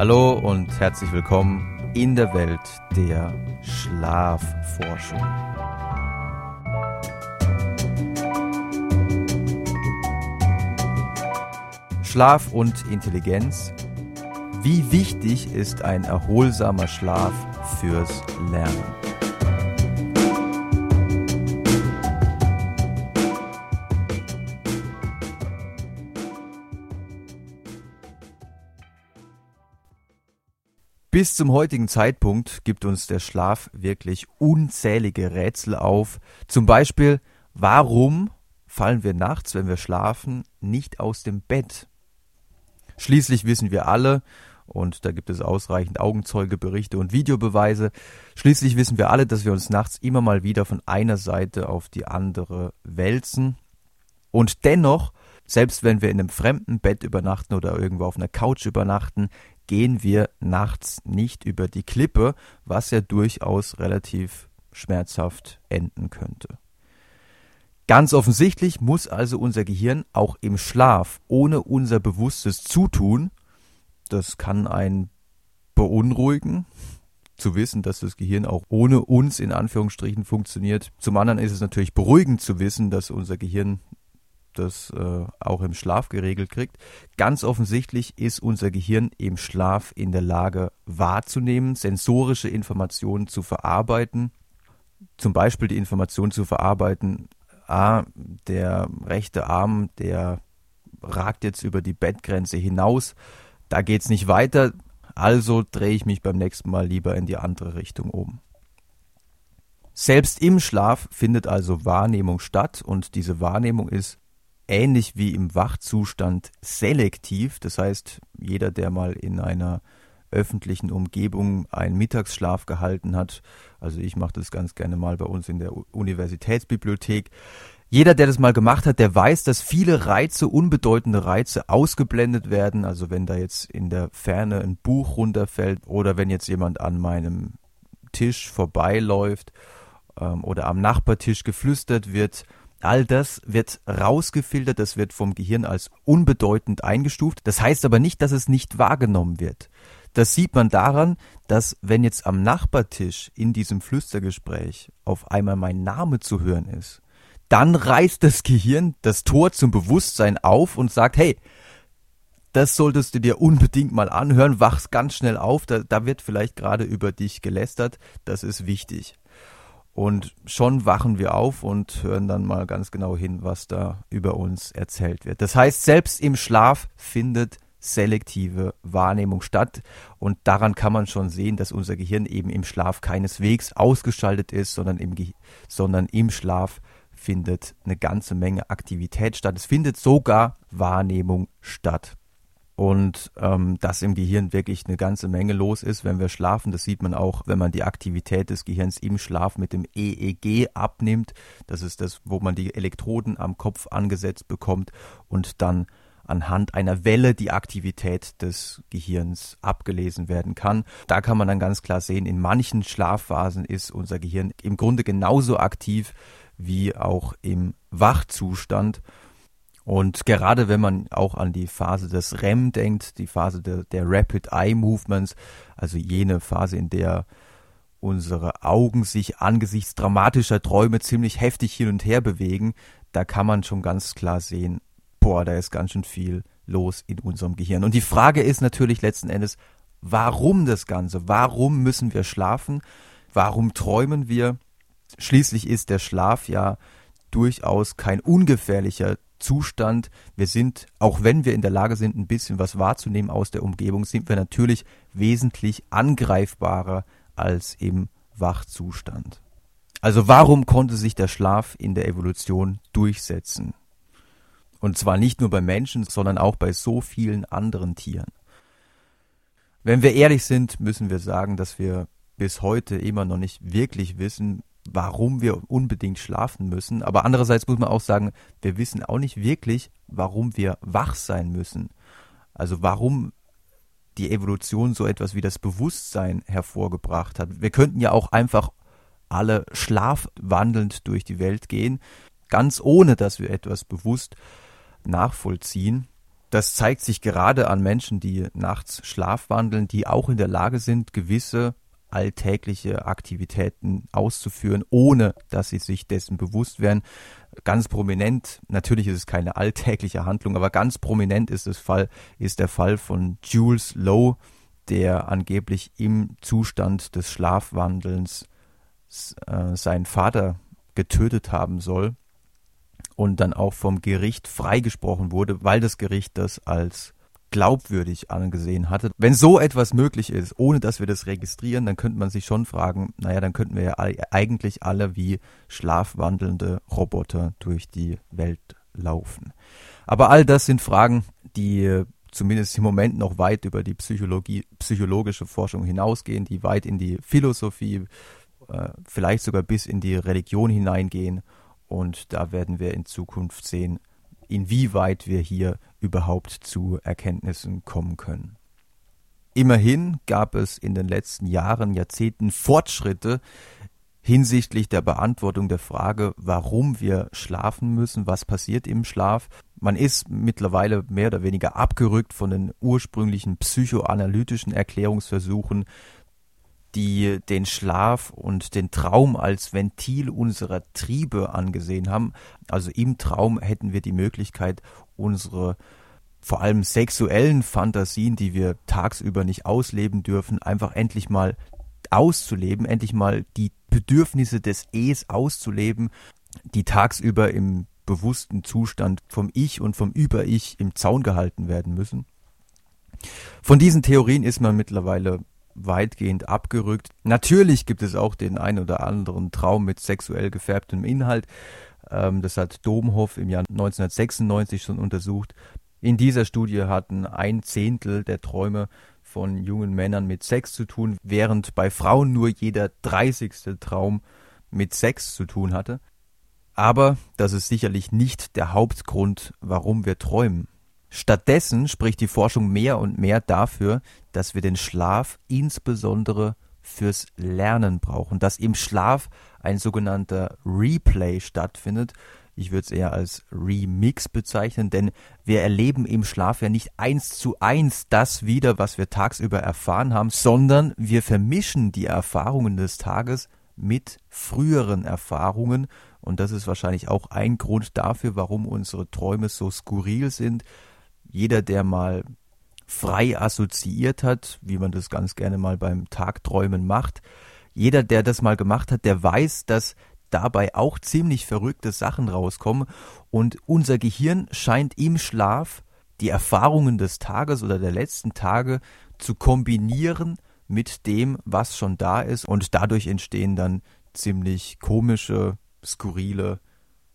Hallo und herzlich willkommen in der Welt der Schlafforschung. Schlaf und Intelligenz. Wie wichtig ist ein erholsamer Schlaf fürs Lernen? Bis zum heutigen Zeitpunkt gibt uns der Schlaf wirklich unzählige Rätsel auf. Zum Beispiel, warum fallen wir nachts, wenn wir schlafen, nicht aus dem Bett? Schließlich wissen wir alle, und da gibt es ausreichend Augenzeugeberichte und Videobeweise, schließlich wissen wir alle, dass wir uns nachts immer mal wieder von einer Seite auf die andere wälzen. Und dennoch, selbst wenn wir in einem fremden Bett übernachten oder irgendwo auf einer Couch übernachten, gehen wir nachts nicht über die Klippe, was ja durchaus relativ schmerzhaft enden könnte. Ganz offensichtlich muss also unser Gehirn auch im Schlaf ohne unser bewusstes Zutun, das kann einen beunruhigen, zu wissen, dass das Gehirn auch ohne uns in Anführungsstrichen funktioniert. Zum anderen ist es natürlich beruhigend zu wissen, dass unser Gehirn das äh, auch im Schlaf geregelt kriegt. Ganz offensichtlich ist unser Gehirn im Schlaf in der Lage wahrzunehmen, sensorische Informationen zu verarbeiten. Zum Beispiel die Information zu verarbeiten, ah, der rechte Arm, der ragt jetzt über die Bettgrenze hinaus, da geht's nicht weiter, also drehe ich mich beim nächsten Mal lieber in die andere Richtung um. Selbst im Schlaf findet also Wahrnehmung statt und diese Wahrnehmung ist ähnlich wie im Wachzustand selektiv. Das heißt, jeder, der mal in einer öffentlichen Umgebung einen Mittagsschlaf gehalten hat, also ich mache das ganz gerne mal bei uns in der Universitätsbibliothek, jeder, der das mal gemacht hat, der weiß, dass viele Reize, unbedeutende Reize ausgeblendet werden. Also wenn da jetzt in der Ferne ein Buch runterfällt oder wenn jetzt jemand an meinem Tisch vorbeiläuft ähm, oder am Nachbartisch geflüstert wird, All das wird rausgefiltert, das wird vom Gehirn als unbedeutend eingestuft. Das heißt aber nicht, dass es nicht wahrgenommen wird. Das sieht man daran, dass wenn jetzt am Nachbartisch in diesem Flüstergespräch auf einmal mein Name zu hören ist, dann reißt das Gehirn das Tor zum Bewusstsein auf und sagt, hey, das solltest du dir unbedingt mal anhören, wachst ganz schnell auf, da, da wird vielleicht gerade über dich gelästert, das ist wichtig. Und schon wachen wir auf und hören dann mal ganz genau hin, was da über uns erzählt wird. Das heißt, selbst im Schlaf findet selektive Wahrnehmung statt. Und daran kann man schon sehen, dass unser Gehirn eben im Schlaf keineswegs ausgeschaltet ist, sondern im, Ge sondern im Schlaf findet eine ganze Menge Aktivität statt. Es findet sogar Wahrnehmung statt und ähm, dass im Gehirn wirklich eine ganze Menge los ist, wenn wir schlafen. Das sieht man auch, wenn man die Aktivität des Gehirns im Schlaf mit dem EEG abnimmt. Das ist das, wo man die Elektroden am Kopf angesetzt bekommt und dann anhand einer Welle die Aktivität des Gehirns abgelesen werden kann. Da kann man dann ganz klar sehen, in manchen Schlafphasen ist unser Gehirn im Grunde genauso aktiv wie auch im Wachzustand. Und gerade wenn man auch an die Phase des REM denkt, die Phase der, der Rapid Eye Movements, also jene Phase, in der unsere Augen sich angesichts dramatischer Träume ziemlich heftig hin und her bewegen, da kann man schon ganz klar sehen, boah, da ist ganz schön viel los in unserem Gehirn. Und die Frage ist natürlich letzten Endes, warum das Ganze? Warum müssen wir schlafen? Warum träumen wir? Schließlich ist der Schlaf ja durchaus kein ungefährlicher Zustand. Wir sind, auch wenn wir in der Lage sind, ein bisschen was wahrzunehmen aus der Umgebung, sind wir natürlich wesentlich angreifbarer als im Wachzustand. Also warum konnte sich der Schlaf in der Evolution durchsetzen? Und zwar nicht nur bei Menschen, sondern auch bei so vielen anderen Tieren. Wenn wir ehrlich sind, müssen wir sagen, dass wir bis heute immer noch nicht wirklich wissen, warum wir unbedingt schlafen müssen. Aber andererseits muss man auch sagen, wir wissen auch nicht wirklich, warum wir wach sein müssen. Also warum die Evolution so etwas wie das Bewusstsein hervorgebracht hat. Wir könnten ja auch einfach alle schlafwandelnd durch die Welt gehen, ganz ohne dass wir etwas bewusst nachvollziehen. Das zeigt sich gerade an Menschen, die nachts schlafwandeln, die auch in der Lage sind, gewisse alltägliche Aktivitäten auszuführen, ohne dass sie sich dessen bewusst werden. Ganz prominent, natürlich ist es keine alltägliche Handlung, aber ganz prominent ist, Fall, ist der Fall von Jules Lowe, der angeblich im Zustand des Schlafwandelns äh, seinen Vater getötet haben soll und dann auch vom Gericht freigesprochen wurde, weil das Gericht das als glaubwürdig angesehen hatte. Wenn so etwas möglich ist, ohne dass wir das registrieren, dann könnte man sich schon fragen, naja, dann könnten wir ja eigentlich alle wie schlafwandelnde Roboter durch die Welt laufen. Aber all das sind Fragen, die zumindest im Moment noch weit über die Psychologie, psychologische Forschung hinausgehen, die weit in die Philosophie, äh, vielleicht sogar bis in die Religion hineingehen. Und da werden wir in Zukunft sehen, inwieweit wir hier überhaupt zu Erkenntnissen kommen können. Immerhin gab es in den letzten Jahren, Jahrzehnten Fortschritte hinsichtlich der Beantwortung der Frage, warum wir schlafen müssen, was passiert im Schlaf. Man ist mittlerweile mehr oder weniger abgerückt von den ursprünglichen psychoanalytischen Erklärungsversuchen, die den Schlaf und den Traum als Ventil unserer Triebe angesehen haben. Also im Traum hätten wir die Möglichkeit, unsere vor allem sexuellen Fantasien, die wir tagsüber nicht ausleben dürfen, einfach endlich mal auszuleben, endlich mal die Bedürfnisse des Es auszuleben, die tagsüber im bewussten Zustand vom Ich und vom Über-Ich im Zaun gehalten werden müssen. Von diesen Theorien ist man mittlerweile weitgehend abgerückt. Natürlich gibt es auch den ein oder anderen Traum mit sexuell gefärbtem Inhalt. Ähm, das hat Domhoff im Jahr 1996 schon untersucht. In dieser Studie hatten ein Zehntel der Träume von jungen Männern mit Sex zu tun, während bei Frauen nur jeder dreißigste Traum mit Sex zu tun hatte. Aber das ist sicherlich nicht der Hauptgrund, warum wir träumen. Stattdessen spricht die Forschung mehr und mehr dafür, dass wir den Schlaf insbesondere fürs Lernen brauchen, dass im Schlaf ein sogenannter Replay stattfindet. Ich würde es eher als Remix bezeichnen, denn wir erleben im Schlaf ja nicht eins zu eins das wieder, was wir tagsüber erfahren haben, sondern wir vermischen die Erfahrungen des Tages mit früheren Erfahrungen und das ist wahrscheinlich auch ein Grund dafür, warum unsere Träume so skurril sind, jeder, der mal frei assoziiert hat, wie man das ganz gerne mal beim Tagträumen macht, jeder, der das mal gemacht hat, der weiß, dass dabei auch ziemlich verrückte Sachen rauskommen. Und unser Gehirn scheint im Schlaf die Erfahrungen des Tages oder der letzten Tage zu kombinieren mit dem, was schon da ist. Und dadurch entstehen dann ziemlich komische, skurrile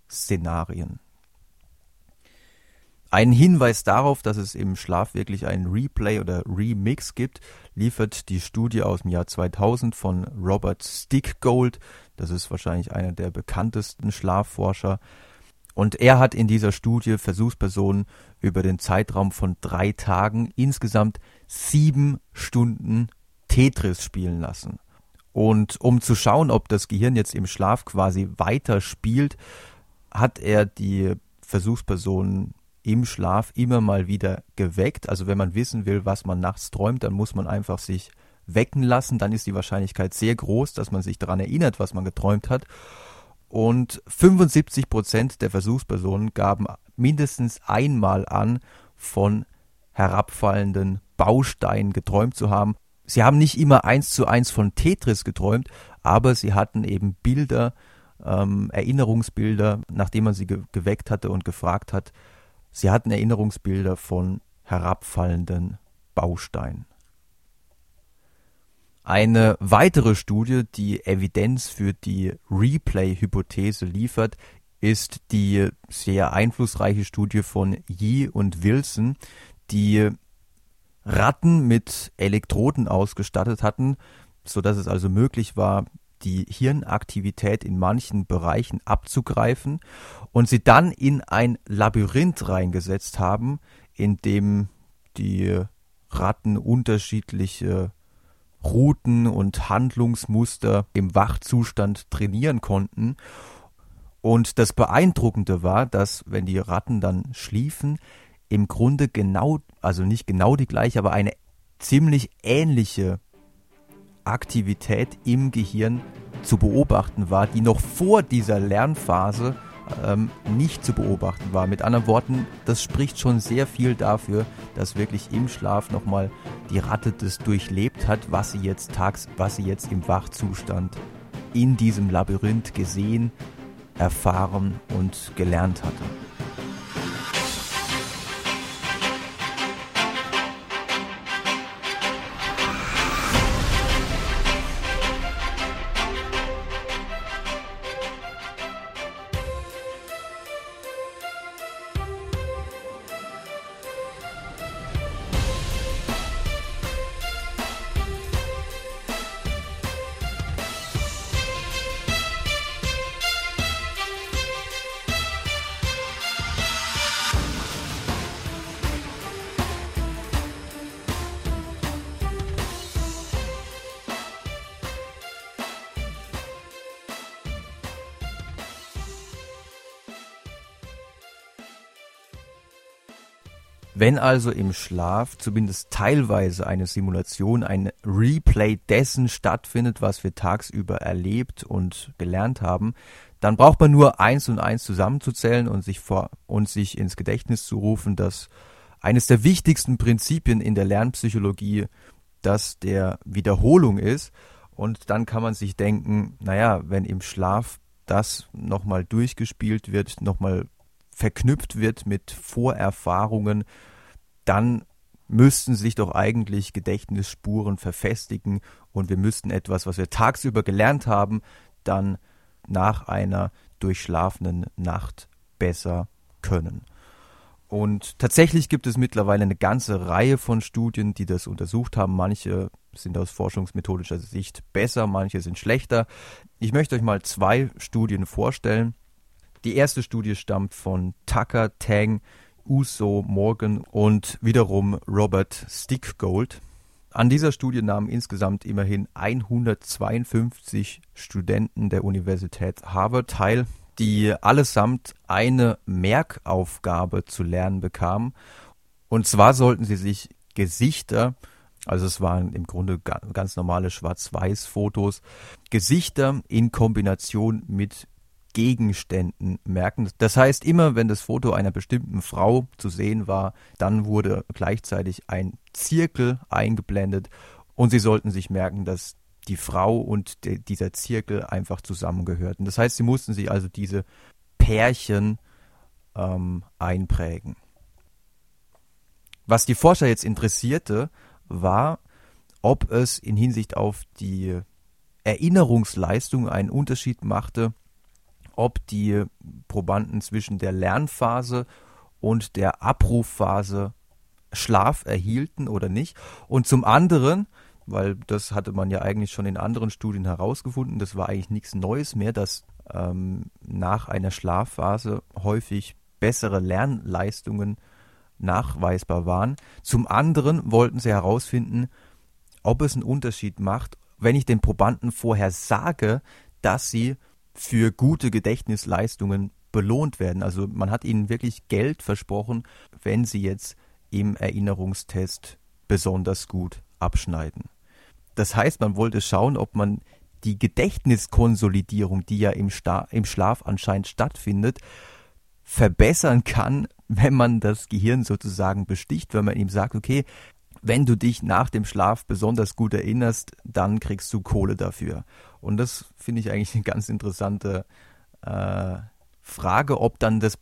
Szenarien. Einen Hinweis darauf, dass es im Schlaf wirklich einen Replay oder Remix gibt, liefert die Studie aus dem Jahr 2000 von Robert Stickgold. Das ist wahrscheinlich einer der bekanntesten Schlafforscher. Und er hat in dieser Studie Versuchspersonen über den Zeitraum von drei Tagen insgesamt sieben Stunden Tetris spielen lassen. Und um zu schauen, ob das Gehirn jetzt im Schlaf quasi weiter spielt, hat er die Versuchspersonen im Schlaf immer mal wieder geweckt. Also wenn man wissen will, was man nachts träumt, dann muss man einfach sich wecken lassen. Dann ist die Wahrscheinlichkeit sehr groß, dass man sich daran erinnert, was man geträumt hat. Und 75 Prozent der Versuchspersonen gaben mindestens einmal an, von herabfallenden Bausteinen geträumt zu haben. Sie haben nicht immer eins zu eins von Tetris geträumt, aber sie hatten eben Bilder, ähm, Erinnerungsbilder, nachdem man sie ge geweckt hatte und gefragt hat, Sie hatten Erinnerungsbilder von herabfallenden Bausteinen. Eine weitere Studie, die Evidenz für die Replay-Hypothese liefert, ist die sehr einflussreiche Studie von Yee und Wilson, die Ratten mit Elektroden ausgestattet hatten, so dass es also möglich war, die Hirnaktivität in manchen Bereichen abzugreifen und sie dann in ein Labyrinth reingesetzt haben, in dem die Ratten unterschiedliche Routen und Handlungsmuster im Wachzustand trainieren konnten. Und das Beeindruckende war, dass wenn die Ratten dann schliefen, im Grunde genau, also nicht genau die gleiche, aber eine ziemlich ähnliche Aktivität im Gehirn zu beobachten war, die noch vor dieser Lernphase ähm, nicht zu beobachten war. Mit anderen Worten, das spricht schon sehr viel dafür, dass wirklich im Schlaf nochmal die Ratte das durchlebt hat, was sie jetzt tags, was sie jetzt im Wachzustand in diesem Labyrinth gesehen, erfahren und gelernt hatte. Wenn also im Schlaf zumindest teilweise eine Simulation, ein Replay dessen stattfindet, was wir tagsüber erlebt und gelernt haben, dann braucht man nur eins und eins zusammenzuzählen und sich vor und sich ins Gedächtnis zu rufen, dass eines der wichtigsten Prinzipien in der Lernpsychologie das der Wiederholung ist. Und dann kann man sich denken, naja, wenn im Schlaf das nochmal durchgespielt wird, nochmal verknüpft wird mit Vorerfahrungen, dann müssten sich doch eigentlich Gedächtnisspuren verfestigen und wir müssten etwas, was wir tagsüber gelernt haben, dann nach einer durchschlafenen Nacht besser können. Und tatsächlich gibt es mittlerweile eine ganze Reihe von Studien, die das untersucht haben. Manche sind aus forschungsmethodischer Sicht besser, manche sind schlechter. Ich möchte euch mal zwei Studien vorstellen. Die erste Studie stammt von Tucker, Tang, Uso Morgan und wiederum Robert Stickgold. An dieser Studie nahmen insgesamt immerhin 152 Studenten der Universität Harvard teil, die allesamt eine Merkaufgabe zu lernen bekamen. Und zwar sollten sie sich Gesichter, also es waren im Grunde ganz normale Schwarz-Weiß-Fotos, Gesichter in Kombination mit Gegenständen merken. Das heißt, immer wenn das Foto einer bestimmten Frau zu sehen war, dann wurde gleichzeitig ein Zirkel eingeblendet und sie sollten sich merken, dass die Frau und de dieser Zirkel einfach zusammengehörten. Das heißt, sie mussten sich also diese Pärchen ähm, einprägen. Was die Forscher jetzt interessierte, war, ob es in Hinsicht auf die Erinnerungsleistung einen Unterschied machte, ob die Probanden zwischen der Lernphase und der Abrufphase Schlaf erhielten oder nicht. Und zum anderen, weil das hatte man ja eigentlich schon in anderen Studien herausgefunden, das war eigentlich nichts Neues mehr, dass ähm, nach einer Schlafphase häufig bessere Lernleistungen nachweisbar waren. Zum anderen wollten sie herausfinden, ob es einen Unterschied macht, wenn ich den Probanden vorher sage, dass sie für gute Gedächtnisleistungen belohnt werden. Also man hat ihnen wirklich Geld versprochen, wenn sie jetzt im Erinnerungstest besonders gut abschneiden. Das heißt, man wollte schauen, ob man die Gedächtniskonsolidierung, die ja im, Sta im Schlaf anscheinend stattfindet, verbessern kann, wenn man das Gehirn sozusagen besticht, wenn man ihm sagt, okay, wenn du dich nach dem Schlaf besonders gut erinnerst, dann kriegst du Kohle dafür. Und das finde ich eigentlich eine ganz interessante äh, Frage, ob dann das,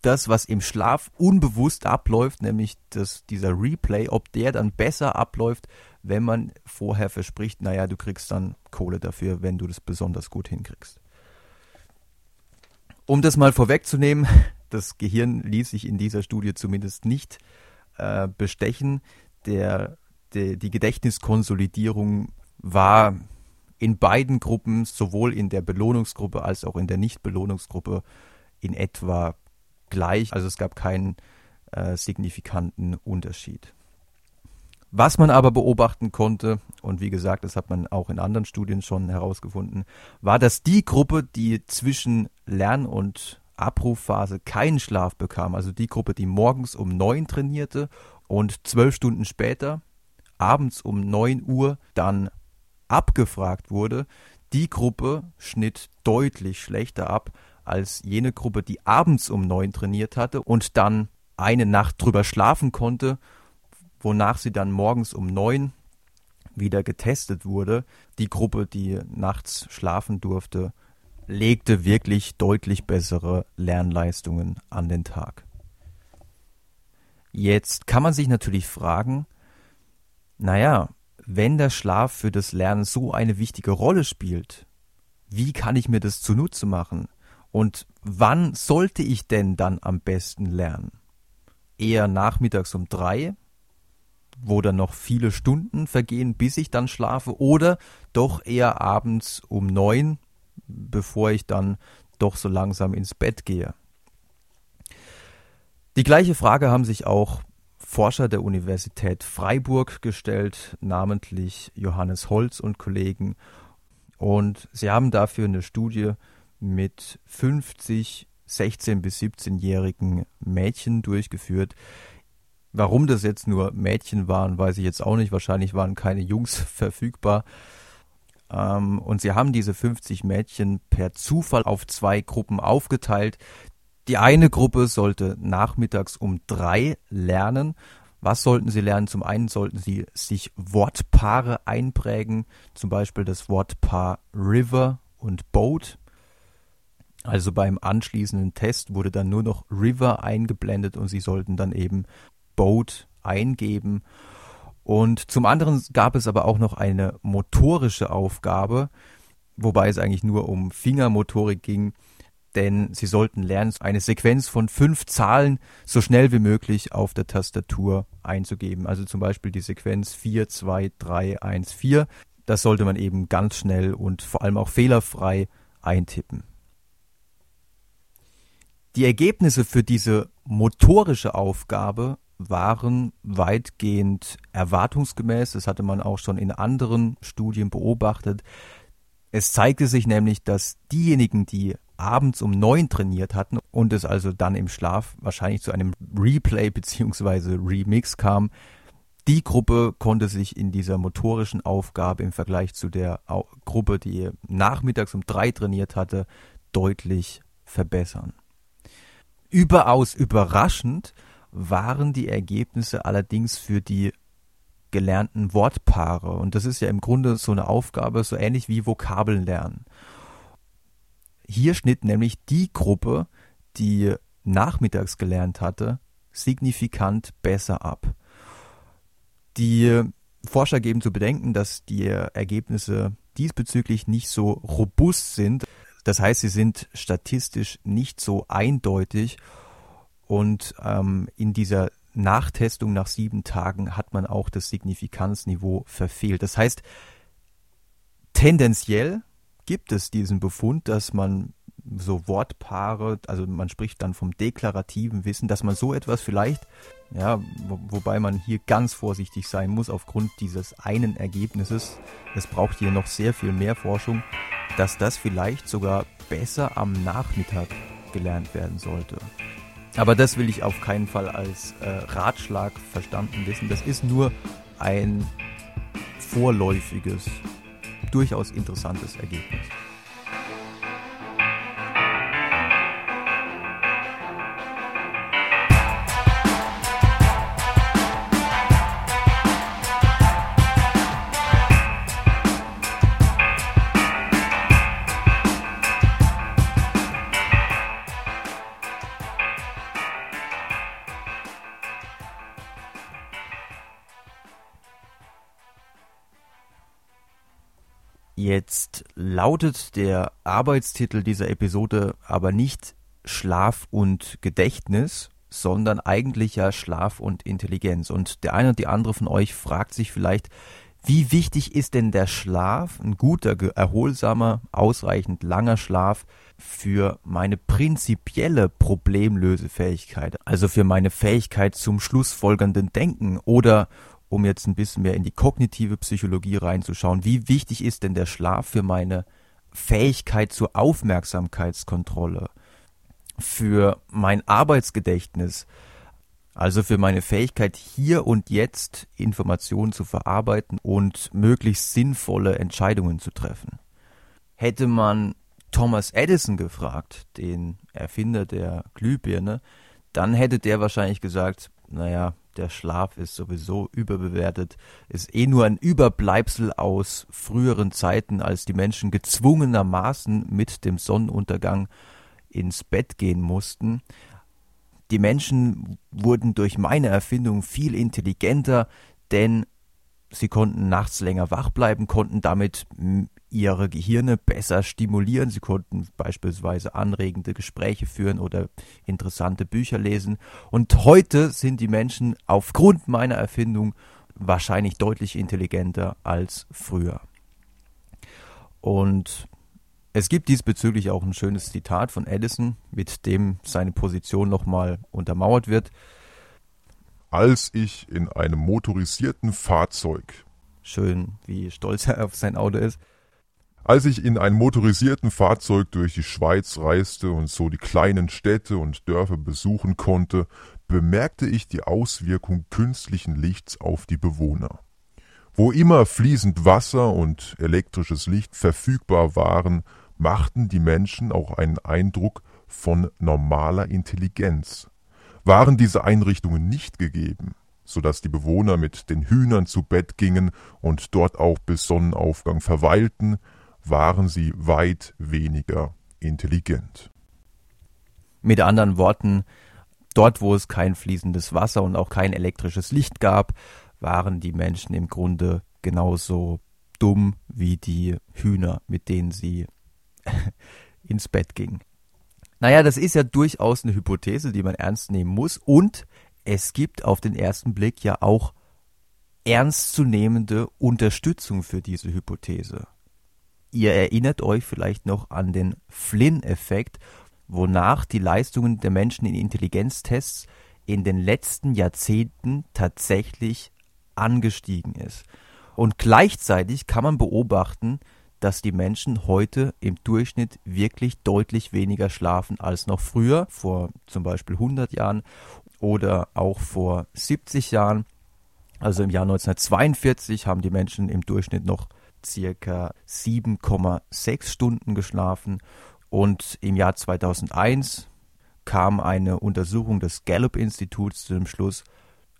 das, was im Schlaf unbewusst abläuft, nämlich das, dieser Replay, ob der dann besser abläuft, wenn man vorher verspricht, naja, du kriegst dann Kohle dafür, wenn du das besonders gut hinkriegst. Um das mal vorwegzunehmen, das Gehirn ließ sich in dieser Studie zumindest nicht äh, bestechen der, der, die Gedächtniskonsolidierung war in beiden Gruppen, sowohl in der Belohnungsgruppe als auch in der Nichtbelohnungsgruppe, in etwa gleich. Also es gab keinen äh, signifikanten Unterschied. Was man aber beobachten konnte, und wie gesagt, das hat man auch in anderen Studien schon herausgefunden, war, dass die Gruppe, die zwischen Lern- und Abrufphase keinen Schlaf bekam, also die Gruppe, die morgens um neun trainierte und zwölf Stunden später, abends um neun Uhr, dann abgefragt wurde, die Gruppe schnitt deutlich schlechter ab als jene Gruppe, die abends um neun trainiert hatte und dann eine Nacht drüber schlafen konnte, wonach sie dann morgens um neun wieder getestet wurde. Die Gruppe, die nachts schlafen durfte, legte wirklich deutlich bessere Lernleistungen an den Tag. Jetzt kann man sich natürlich fragen, naja, wenn der Schlaf für das Lernen so eine wichtige Rolle spielt, wie kann ich mir das zunutze machen? Und wann sollte ich denn dann am besten lernen? Eher nachmittags um drei, wo dann noch viele Stunden vergehen, bis ich dann schlafe, oder doch eher abends um neun, bevor ich dann doch so langsam ins Bett gehe. Die gleiche Frage haben sich auch Forscher der Universität Freiburg gestellt, namentlich Johannes Holz und Kollegen. Und sie haben dafür eine Studie mit 50 16- bis 17-jährigen Mädchen durchgeführt. Warum das jetzt nur Mädchen waren, weiß ich jetzt auch nicht. Wahrscheinlich waren keine Jungs verfügbar. Ähm, und sie haben diese 50 Mädchen per Zufall auf zwei Gruppen aufgeteilt. Die eine Gruppe sollte nachmittags um drei lernen. Was sollten sie lernen? Zum einen sollten sie sich Wortpaare einprägen, zum Beispiel das Wortpaar River und Boat. Also beim anschließenden Test wurde dann nur noch River eingeblendet und sie sollten dann eben Boat eingeben. Und zum anderen gab es aber auch noch eine motorische Aufgabe, wobei es eigentlich nur um Fingermotorik ging, denn sie sollten lernen, eine Sequenz von fünf Zahlen so schnell wie möglich auf der Tastatur einzugeben. Also zum Beispiel die Sequenz 4, 2, 3, 1, 4. Das sollte man eben ganz schnell und vor allem auch fehlerfrei eintippen. Die Ergebnisse für diese motorische Aufgabe waren weitgehend erwartungsgemäß. Das hatte man auch schon in anderen Studien beobachtet. Es zeigte sich nämlich, dass diejenigen, die abends um neun trainiert hatten und es also dann im Schlaf wahrscheinlich zu einem Replay bzw. Remix kam, die Gruppe konnte sich in dieser motorischen Aufgabe im Vergleich zu der Gruppe, die nachmittags um drei trainiert hatte, deutlich verbessern. Überaus überraschend waren die Ergebnisse allerdings für die gelernten Wortpaare. Und das ist ja im Grunde so eine Aufgabe, so ähnlich wie Vokabeln lernen. Hier schnitt nämlich die Gruppe, die nachmittags gelernt hatte, signifikant besser ab. Die Forscher geben zu bedenken, dass die Ergebnisse diesbezüglich nicht so robust sind. Das heißt, sie sind statistisch nicht so eindeutig und ähm, in dieser Nachtestung nach sieben Tagen hat man auch das Signifikanzniveau verfehlt. Das heißt, tendenziell gibt es diesen Befund, dass man so Wortpaare, also man spricht dann vom deklarativen Wissen, dass man so etwas vielleicht, ja, wo, wobei man hier ganz vorsichtig sein muss aufgrund dieses einen Ergebnisses, es braucht hier noch sehr viel mehr Forschung, dass das vielleicht sogar besser am Nachmittag gelernt werden sollte. Aber das will ich auf keinen Fall als äh, Ratschlag verstanden wissen. Das ist nur ein vorläufiges, durchaus interessantes Ergebnis. Lautet der Arbeitstitel dieser Episode aber nicht Schlaf und Gedächtnis, sondern eigentlich ja Schlaf und Intelligenz. Und der eine und die andere von euch fragt sich vielleicht, wie wichtig ist denn der Schlaf, ein guter, erholsamer, ausreichend langer Schlaf für meine prinzipielle Problemlösefähigkeit, also für meine Fähigkeit zum schlussfolgernden Denken oder um jetzt ein bisschen mehr in die kognitive Psychologie reinzuschauen, wie wichtig ist denn der Schlaf für meine Fähigkeit zur Aufmerksamkeitskontrolle? für mein Arbeitsgedächtnis, also für meine Fähigkeit hier und jetzt Informationen zu verarbeiten und möglichst sinnvolle Entscheidungen zu treffen. Hätte man Thomas Edison gefragt, den Erfinder der Glühbirne, dann hätte der wahrscheinlich gesagt, naja, der Schlaf ist sowieso überbewertet, ist eh nur ein Überbleibsel aus früheren Zeiten, als die Menschen gezwungenermaßen mit dem Sonnenuntergang ins Bett gehen mussten. Die Menschen wurden durch meine Erfindung viel intelligenter, denn sie konnten nachts länger wach bleiben, konnten damit ihre Gehirne besser stimulieren. Sie konnten beispielsweise anregende Gespräche führen oder interessante Bücher lesen. Und heute sind die Menschen aufgrund meiner Erfindung wahrscheinlich deutlich intelligenter als früher. Und es gibt diesbezüglich auch ein schönes Zitat von Edison, mit dem seine Position nochmal untermauert wird. Als ich in einem motorisierten Fahrzeug schön, wie stolz er auf sein Auto ist, als ich in einem motorisierten Fahrzeug durch die Schweiz reiste und so die kleinen Städte und Dörfer besuchen konnte, bemerkte ich die Auswirkung künstlichen Lichts auf die Bewohner. Wo immer fließend Wasser und elektrisches Licht verfügbar waren, machten die Menschen auch einen Eindruck von normaler Intelligenz. Waren diese Einrichtungen nicht gegeben, so dass die Bewohner mit den Hühnern zu Bett gingen und dort auch bis Sonnenaufgang verweilten, waren sie weit weniger intelligent. Mit anderen Worten, dort wo es kein fließendes Wasser und auch kein elektrisches Licht gab, waren die Menschen im Grunde genauso dumm wie die Hühner, mit denen sie ins Bett gingen. Naja, das ist ja durchaus eine Hypothese, die man ernst nehmen muss. Und es gibt auf den ersten Blick ja auch ernstzunehmende Unterstützung für diese Hypothese. Ihr erinnert euch vielleicht noch an den Flynn-Effekt, wonach die Leistungen der Menschen in Intelligenztests in den letzten Jahrzehnten tatsächlich angestiegen ist. Und gleichzeitig kann man beobachten, dass die Menschen heute im Durchschnitt wirklich deutlich weniger schlafen als noch früher, vor zum Beispiel 100 Jahren oder auch vor 70 Jahren. Also im Jahr 1942 haben die Menschen im Durchschnitt noch circa 7,6 Stunden geschlafen und im Jahr 2001 kam eine Untersuchung des Gallup-Instituts zu dem Schluss,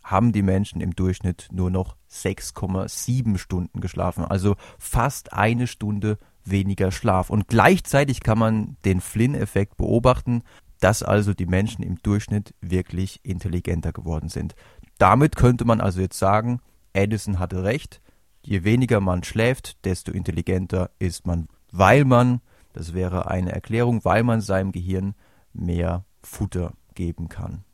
haben die Menschen im Durchschnitt nur noch 6,7 Stunden geschlafen, also fast eine Stunde weniger Schlaf. Und gleichzeitig kann man den Flynn-Effekt beobachten, dass also die Menschen im Durchschnitt wirklich intelligenter geworden sind. Damit könnte man also jetzt sagen, Edison hatte recht, Je weniger man schläft, desto intelligenter ist man, weil man, das wäre eine Erklärung, weil man seinem Gehirn mehr Futter geben kann.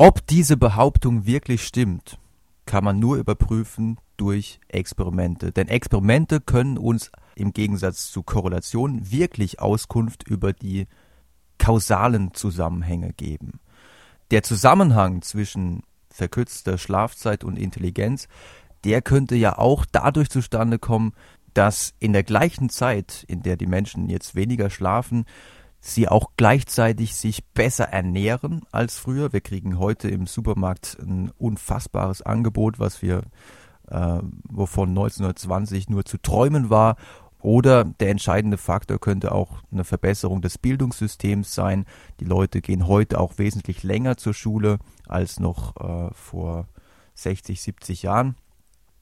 Ob diese Behauptung wirklich stimmt, kann man nur überprüfen durch Experimente. Denn Experimente können uns im Gegensatz zu Korrelationen wirklich Auskunft über die kausalen Zusammenhänge geben. Der Zusammenhang zwischen verkürzter Schlafzeit und Intelligenz der könnte ja auch dadurch zustande kommen, dass in der gleichen Zeit, in der die Menschen jetzt weniger schlafen, sie auch gleichzeitig sich besser ernähren als früher. Wir kriegen heute im Supermarkt ein unfassbares Angebot, was wir, äh, wovon 1920 nur zu träumen war. Oder der entscheidende Faktor könnte auch eine Verbesserung des Bildungssystems sein. Die Leute gehen heute auch wesentlich länger zur Schule als noch äh, vor 60, 70 Jahren.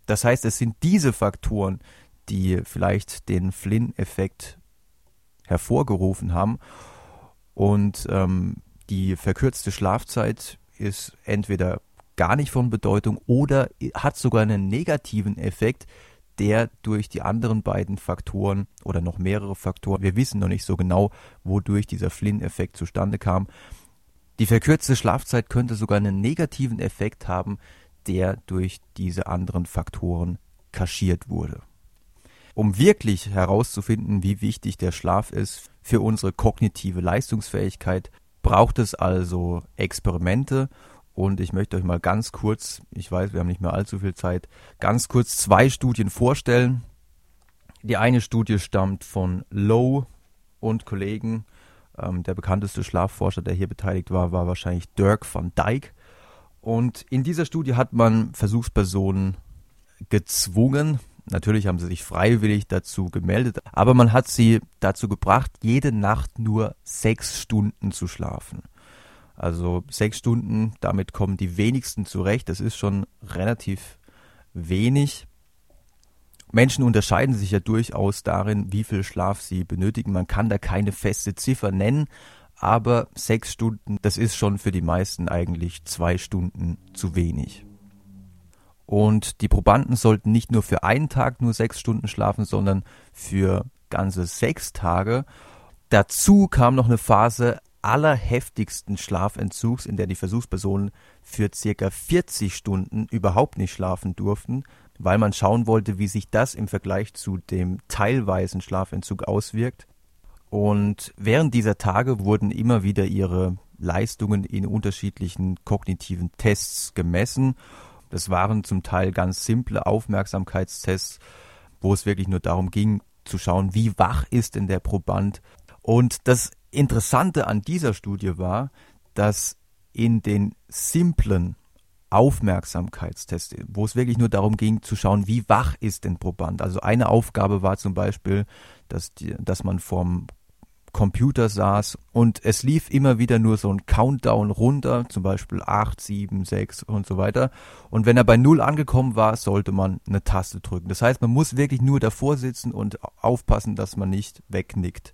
Das heißt, es sind diese Faktoren, die vielleicht den Flynn-Effekt hervorgerufen haben. Und ähm, die verkürzte Schlafzeit ist entweder gar nicht von Bedeutung oder hat sogar einen negativen Effekt, der durch die anderen beiden Faktoren oder noch mehrere Faktoren, wir wissen noch nicht so genau, wodurch dieser Flynn-Effekt zustande kam. Die verkürzte Schlafzeit könnte sogar einen negativen Effekt haben, der durch diese anderen Faktoren kaschiert wurde. Um wirklich herauszufinden, wie wichtig der Schlaf ist für unsere kognitive Leistungsfähigkeit, braucht es also Experimente und ich möchte euch mal ganz kurz, ich weiß, wir haben nicht mehr allzu viel Zeit, ganz kurz zwei Studien vorstellen. Die eine Studie stammt von Lowe und Kollegen Ähm, der bekannteste Schlafforscher, der hier beteiligt war, war wahrscheinlich Dirk van Dijk. Und in dieser Studie hat man Versuchspersonen gezwungen, natürlich haben sie sich freiwillig dazu gemeldet, aber man hat sie dazu gebracht, jede Nacht nur sechs Stunden zu schlafen. Also sechs Stunden, damit kommen die wenigsten zurecht. Das ist schon relativ wenig. Menschen unterscheiden sich ja durchaus darin, wie viel Schlaf sie benötigen. Man kann da keine feste Ziffer nennen, aber sechs Stunden, das ist schon für die meisten eigentlich zwei Stunden zu wenig. Und die Probanden sollten nicht nur für einen Tag nur sechs Stunden schlafen, sondern für ganze sechs Tage. Dazu kam noch eine Phase allerheftigsten Schlafentzugs, in der die Versuchspersonen für circa 40 Stunden überhaupt nicht schlafen durften, weil man schauen wollte, wie sich das im Vergleich zu dem teilweisen Schlafentzug auswirkt. Und während dieser Tage wurden immer wieder ihre Leistungen in unterschiedlichen kognitiven Tests gemessen das waren zum Teil ganz simple Aufmerksamkeitstests, wo es wirklich nur darum ging, zu schauen, wie wach ist denn der Proband. Und das Interessante an dieser Studie war, dass in den simplen Aufmerksamkeitstests, wo es wirklich nur darum ging zu schauen, wie wach ist denn Proband. Also eine Aufgabe war zum Beispiel, dass, die, dass man vom Computer saß und es lief immer wieder nur so ein Countdown runter, zum Beispiel 8, 7, 6 und so weiter. Und wenn er bei 0 angekommen war, sollte man eine Taste drücken. Das heißt, man muss wirklich nur davor sitzen und aufpassen, dass man nicht wegnickt.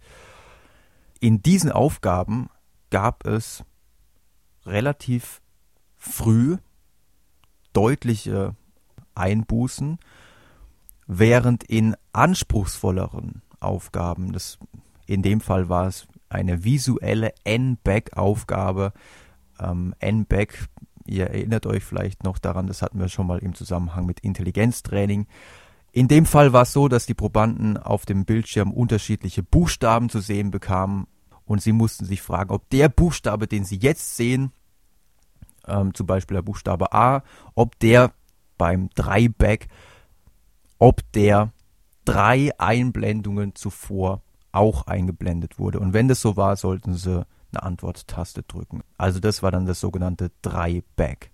In diesen Aufgaben gab es relativ früh deutliche Einbußen, während in anspruchsvolleren Aufgaben, das in dem Fall war es eine visuelle N-Back-Aufgabe. Ähm, N-Back, ihr erinnert euch vielleicht noch daran, das hatten wir schon mal im Zusammenhang mit Intelligenztraining. In dem Fall war es so, dass die Probanden auf dem Bildschirm unterschiedliche Buchstaben zu sehen bekamen und sie mussten sich fragen, ob der Buchstabe, den sie jetzt sehen, ähm, zum Beispiel der Buchstabe A, ob der beim 3-Back, ob der drei Einblendungen zuvor auch eingeblendet wurde. Und wenn das so war, sollten sie eine Antworttaste drücken. Also das war dann das sogenannte 3-Back.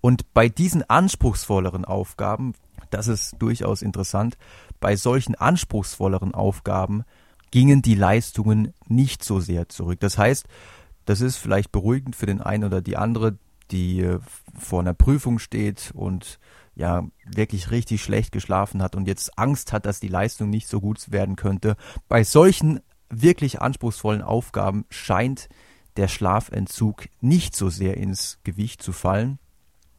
Und bei diesen anspruchsvolleren Aufgaben, das ist durchaus interessant, bei solchen anspruchsvolleren Aufgaben gingen die Leistungen nicht so sehr zurück. Das heißt, das ist vielleicht beruhigend für den einen oder die andere, die äh, vor einer Prüfung steht und ja wirklich richtig schlecht geschlafen hat und jetzt Angst hat, dass die Leistung nicht so gut werden könnte. Bei solchen wirklich anspruchsvollen Aufgaben scheint der Schlafentzug nicht so sehr ins Gewicht zu fallen.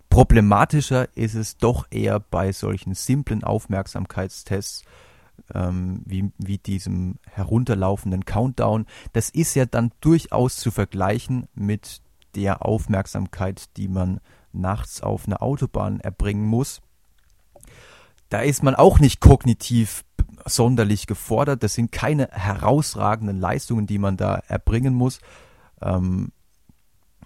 Problematischer ist es doch eher bei solchen simplen Aufmerksamkeitstests, ähm, wie, wie diesem herunterlaufenden Countdown. Das ist ja dann durchaus zu vergleichen mit der Aufmerksamkeit, die man nachts auf einer Autobahn erbringen muss. Da ist man auch nicht kognitiv sonderlich gefordert. Das sind keine herausragenden Leistungen, die man da erbringen muss. Ähm,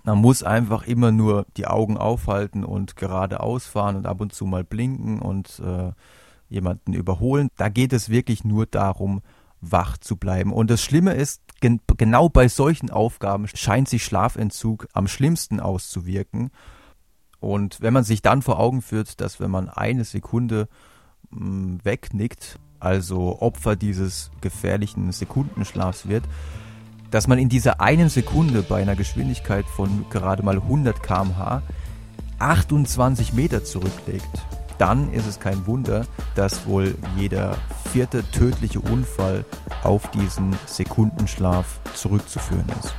man muss einfach immer nur die Augen aufhalten und geradeaus fahren und ab und zu mal blinken und äh, jemanden überholen. Da geht es wirklich nur darum, wach zu bleiben. Und das Schlimme ist, gen genau bei solchen Aufgaben scheint sich Schlafentzug am schlimmsten auszuwirken. Und wenn man sich dann vor Augen führt, dass wenn man eine Sekunde hm, wegnickt, also Opfer dieses gefährlichen Sekundenschlafs wird, dass man in dieser einen Sekunde bei einer Geschwindigkeit von gerade mal 100 km/h 28 Meter zurücklegt, dann ist es kein Wunder, dass wohl jeder vierte tödliche Unfall auf diesen Sekundenschlaf zurückzuführen ist.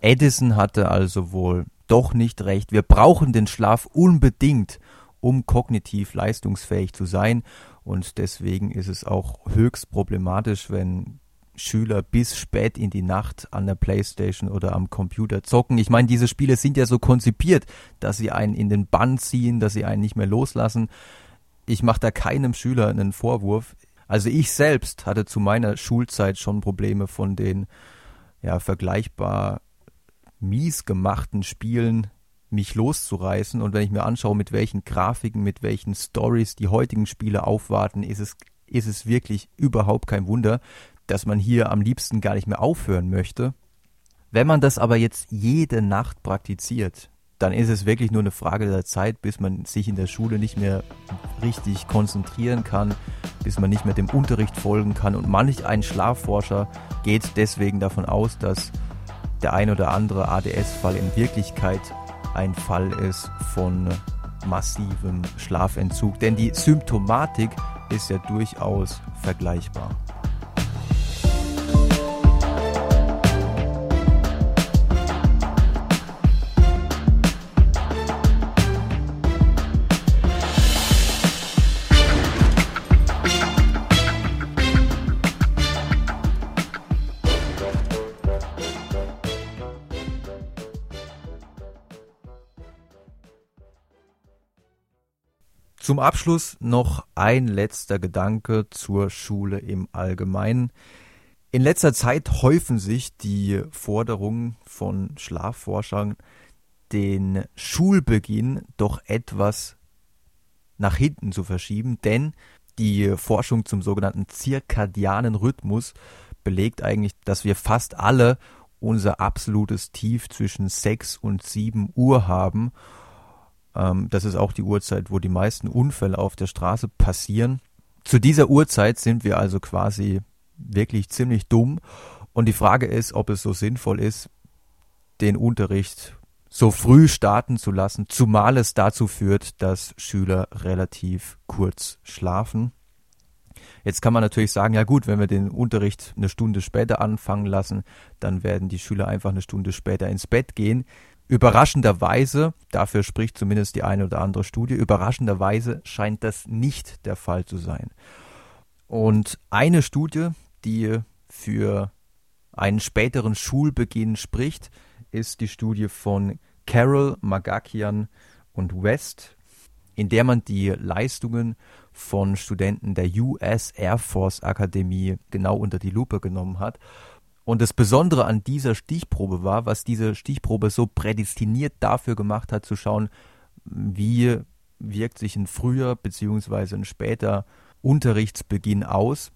Edison hatte also wohl doch nicht recht. Wir brauchen den Schlaf unbedingt, um kognitiv leistungsfähig zu sein. Und deswegen ist es auch höchst problematisch, wenn Schüler bis spät in die Nacht an der Playstation oder am Computer zocken. Ich meine, diese Spiele sind ja so konzipiert, dass sie einen in den Bann ziehen, dass sie einen nicht mehr loslassen. Ich mache da keinem Schüler einen Vorwurf. Also ich selbst hatte zu meiner Schulzeit schon Probleme von den ja vergleichbar mies gemachten Spielen mich loszureißen. Und wenn ich mir anschaue, mit welchen Grafiken, mit welchen Stories die heutigen Spiele aufwarten, ist es, ist es wirklich überhaupt kein Wunder, dass man hier am liebsten gar nicht mehr aufhören möchte. Wenn man das aber jetzt jede Nacht praktiziert, dann ist es wirklich nur eine Frage der Zeit, bis man sich in der Schule nicht mehr richtig konzentrieren kann, bis man nicht mehr dem Unterricht folgen kann. Und manch ein Schlafforscher geht deswegen davon aus, dass der ein oder andere ADS-Fall in Wirklichkeit ein Fall ist von massivem Schlafentzug. Denn die Symptomatik ist ja durchaus vergleichbar. Zum Abschluss noch ein letzter Gedanke zur Schule im Allgemeinen. In letzter Zeit häufen sich die Forderungen von Schlafforschern, den Schulbeginn doch etwas nach hinten zu verschieben, denn die Forschung zum sogenannten zirkadianen Rhythmus belegt eigentlich, dass wir fast alle unser absolutes Tief zwischen 6 und 7 Uhr haben ähm, das ist auch die Uhrzeit, wo die meisten Unfälle auf der Straße passieren. Zu dieser Uhrzeit sind wir also quasi wirklich ziemlich dumm. Und die Frage ist, ob es so sinnvoll ist, den Unterricht so früh starten zu lassen, zumal es dazu führt, dass Schüler relativ kurz schlafen. Jetzt kann man natürlich sagen, ja gut, wenn wir den Unterricht eine Stunde später anfangen lassen, dann werden die Schüler einfach eine Stunde später ins Bett gehen. Überraschenderweise, dafür spricht zumindest die eine oder andere Studie, überraschenderweise scheint das nicht der Fall zu sein. Und eine Studie, die für einen späteren Schulbeginn spricht, ist die Studie von Carol, Magakian und West, in der man die Leistungen von Studenten der US Air Force Akademie genau unter die Lupe genommen hat und das Besondere an dieser Stichprobe war, was diese Stichprobe so prädestiniert dafür gemacht hat, zu schauen, wie wirkt sich ein früher bzw. ein später Unterrichtsbeginn aus.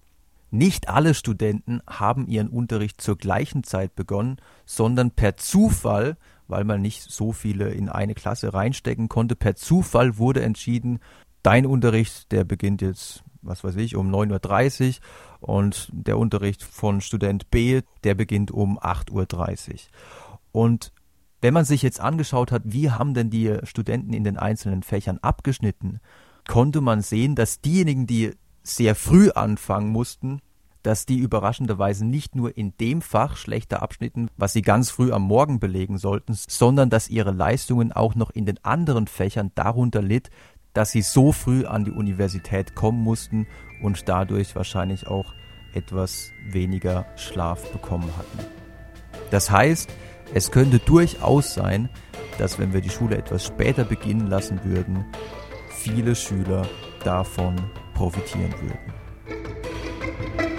Nicht alle Studenten haben ihren Unterricht zur gleichen Zeit begonnen, sondern per Zufall, weil man nicht so viele in eine Klasse reinstecken konnte, per Zufall wurde entschieden, dein Unterricht, der beginnt jetzt was weiß ich, um 9.30 Uhr und der Unterricht von Student B, der beginnt um 8.30 Uhr. Und wenn man sich jetzt angeschaut hat, wie haben denn die Studenten in den einzelnen Fächern abgeschnitten, konnte man sehen, dass diejenigen, die sehr früh anfangen mussten, dass die überraschenderweise nicht nur in dem Fach schlechter abschnitten, was sie ganz früh am Morgen belegen sollten, sondern dass ihre Leistungen auch noch in den anderen Fächern darunter litt, dass sie so früh an die Universität kommen mussten und dadurch wahrscheinlich auch etwas weniger Schlaf bekommen hatten. Das heißt, es könnte durchaus sein, dass wenn wir die Schule etwas später beginnen lassen würden, viele Schüler davon profitieren würden.